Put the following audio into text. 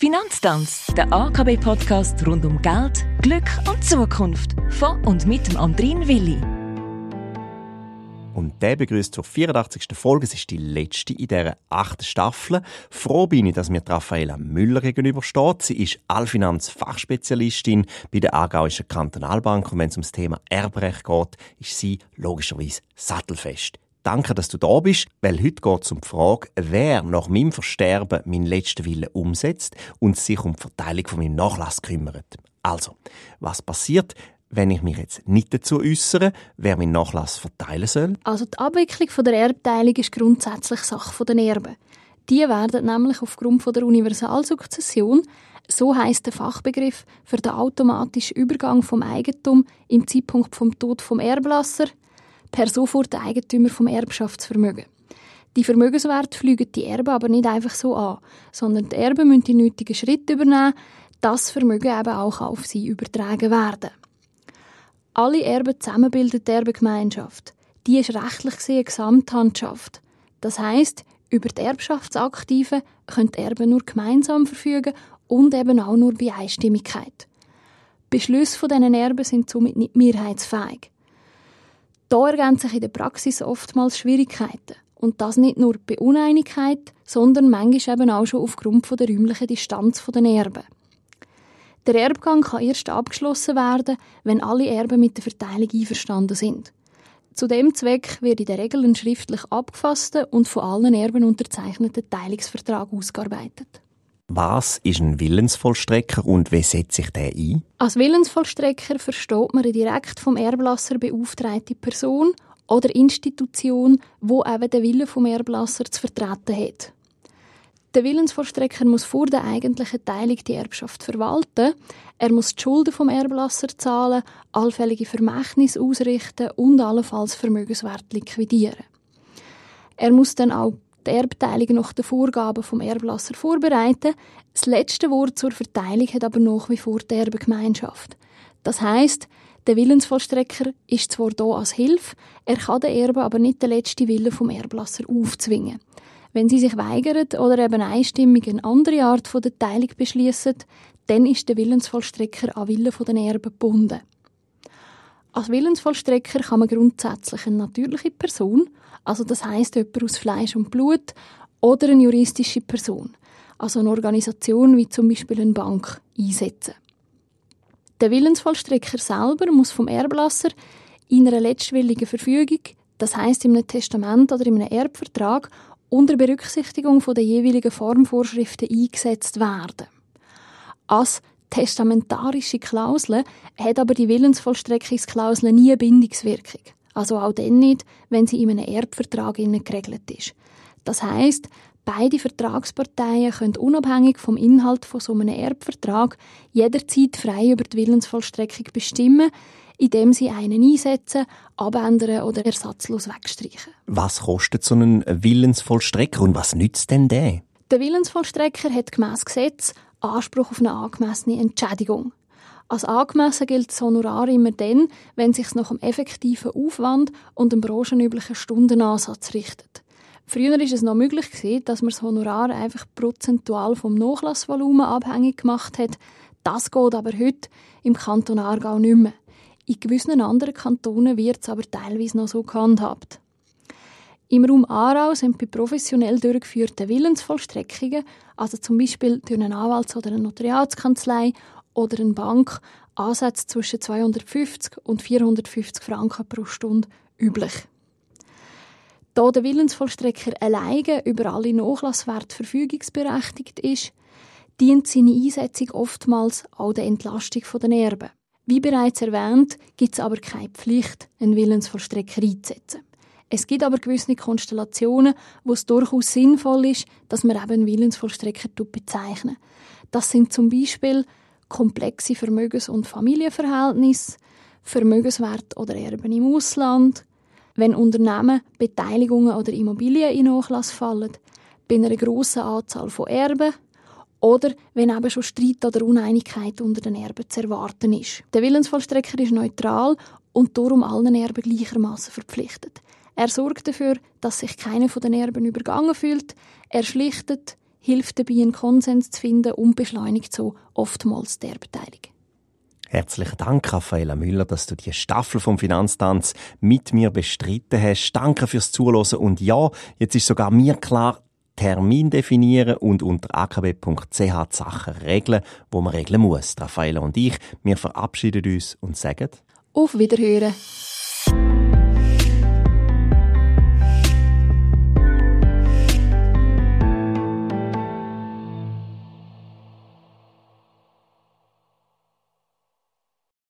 Finanztanz, der AKB-Podcast rund um Geld, Glück und Zukunft. Von und mit dem Andrin Willi. Und der begrüßt zur 84. Folge. Es ist die letzte in dieser achten Staffel. Froh bin ich, dass mir Raffaela Müller gegenübersteht. Sie ist Allfinanz-Fachspezialistin bei der Aargauischen Kantonalbank. Und wenn es ums Thema Erbrecht geht, ist sie logischerweise sattelfest. Danke, dass du da bist, weil heute geht es um die Frage, wer nach meinem Versterben meinen letzten Willen umsetzt und sich um die Verteilung von meinem Nachlass kümmert. Also, was passiert, wenn ich mich jetzt nicht dazu äußere, wer meinen Nachlass verteilen soll? Also die Abwicklung der Erbteilung ist grundsätzlich Sache der Erben. Die werden nämlich aufgrund von der Universalsukzession, so heißt der Fachbegriff für den automatischen Übergang vom Eigentum im Zeitpunkt vom Tod vom Erblasser, per sofort Eigentümer vom Erbschaftsvermögen. Die Vermögenswerte fliegen die Erben aber nicht einfach so an, sondern die Erben müssen die nötigen Schritte übernehmen, dass das Vermögen eben auch auf sie übertragen werden. Alle Erben zusammen bilden die Erbengemeinschaft. Die ist rechtlich gesehen Gesamthandschaft. Das heißt, über die Erbschaftsaktiven können die Erben nur gemeinsam verfügen und eben auch nur bei Einstimmigkeit. Beschlüsse von diesen Erben sind somit nicht mehrheitsfähig. Da ergänzen sich in der Praxis oftmals Schwierigkeiten. Und das nicht nur bei Uneinigkeit, sondern manchmal eben auch schon aufgrund der räumlichen Distanz der Erben. Der Erbgang kann erst abgeschlossen werden, wenn alle Erben mit der Verteilung einverstanden sind. Zu dem Zweck wird in der Regel ein schriftlich abgefasster und von allen Erben unterzeichneter Teilungsvertrag ausgearbeitet. Was ist ein Willensvollstrecker und wie setzt sich der ein? Als Willensvollstrecker versteht man eine direkt vom Erblasser beauftragte Person oder Institution, wo eben den Willen vom Erblasser zu vertreten hat. Der Willensvollstrecker muss vor der eigentlichen Teilung die Erbschaft verwalten. Er muss die Schulden vom Erblasser zahlen, allfällige Vermächtnisse ausrichten und allenfalls Vermögenswert liquidieren. Er muss dann auch die Erbteilung nach den Vorgaben vom Erblasser vorbereiten. Das letzte Wort zur Verteilung hat aber nach wie vor die Erbengemeinschaft. Das heißt, der Willensvollstrecker ist zwar da als Hilfe, er kann den Erben aber nicht den letzten Willen vom Erblasser aufzwingen. Wenn sie sich weigern oder eben einstimmig eine andere Art von der Teilung beschließen, dann ist der Willensvollstrecker an Willen der Erben gebunden. Als Willensvollstrecker kann man grundsätzlich eine natürliche Person, also das heißt jemand aus Fleisch und Blut, oder eine juristische Person, also eine Organisation wie zum Beispiel eine Bank, einsetzen. Der Willensvollstrecker selber muss vom Erblasser in einer letztwilligen Verfügung, das heißt in einem Testament oder in einem Erbvertrag, unter Berücksichtigung der jeweiligen Formvorschriften eingesetzt werden. Als testamentarische Klausel hat aber die Willensvollstreckungsklausel nie eine Bindungswirkung. Also auch dann nicht, wenn sie in einem Erbvertrag geregelt ist. Das heißt, beide Vertragsparteien können unabhängig vom Inhalt von so einem Erbvertrag jederzeit frei über die Willensvollstreckung bestimmen, indem sie einen einsetzen, abändern oder ersatzlos wegstreichen. Was kostet so ein Willensvollstrecker und was nützt denn der? Der Willensvollstrecker hat gemäss Gesetz Anspruch auf eine angemessene Entschädigung. Als angemessen gilt das Honorar immer dann, wenn sich nach dem effektiven Aufwand und dem branchenüblichen Stundenansatz richtet. Früher war es noch möglich, dass man das Honorar einfach prozentual vom Nachlassvolumen abhängig gemacht hat. Das geht aber heute im Kanton Aargau nicht mehr. In gewissen anderen Kantonen wird es aber teilweise noch so gehandhabt. Im Raum Aarau sind bei professionell durchgeführten Willensvollstreckungen, also zum Beispiel durch eine Anwalts- oder eine Notariatskanzlei oder eine Bank, Ansätze zwischen 250 und 450 Franken pro Stunde üblich. Da der Willensvollstrecker alleine über alle Nachlasswerte verfügungsberechtigt ist, dient seine Einsetzung oftmals auch der Entlastung der Erben. Wie bereits erwähnt, gibt es aber keine Pflicht, einen Willensvollstrecker einzusetzen. Es gibt aber gewisse Konstellationen, wo es durchaus sinnvoll ist, dass man eben einen Willensvollstrecker bezeichnen. Das sind zum Beispiel komplexe Vermögens- und Familienverhältnisse, Vermögenswert oder Erben im Ausland, wenn Unternehmen, Beteiligungen oder Immobilien in Nachlass fallen, bei einer grossen Anzahl von Erben oder wenn eben schon Streit oder Uneinigkeit unter den Erben zu erwarten ist. Der Willensvollstrecker ist neutral und darum allen Erben gleichermaßen verpflichtet. Er sorgt dafür, dass sich keiner von den Erben übergangen fühlt. Er schlichtet, hilft dabei, einen Konsens zu finden und beschleunigt so oftmals die Erbteilung. Herzlichen Dank, Raffaella Müller, dass du die Staffel vom Finanztanz mit mir bestritten hast. Danke fürs Zuhören und ja, jetzt ist sogar mir klar, Termin definieren und unter akb.ch die Sachen regeln, wo man regeln muss. Raffaella und ich, wir verabschieden uns und sagen Auf Wiederhören.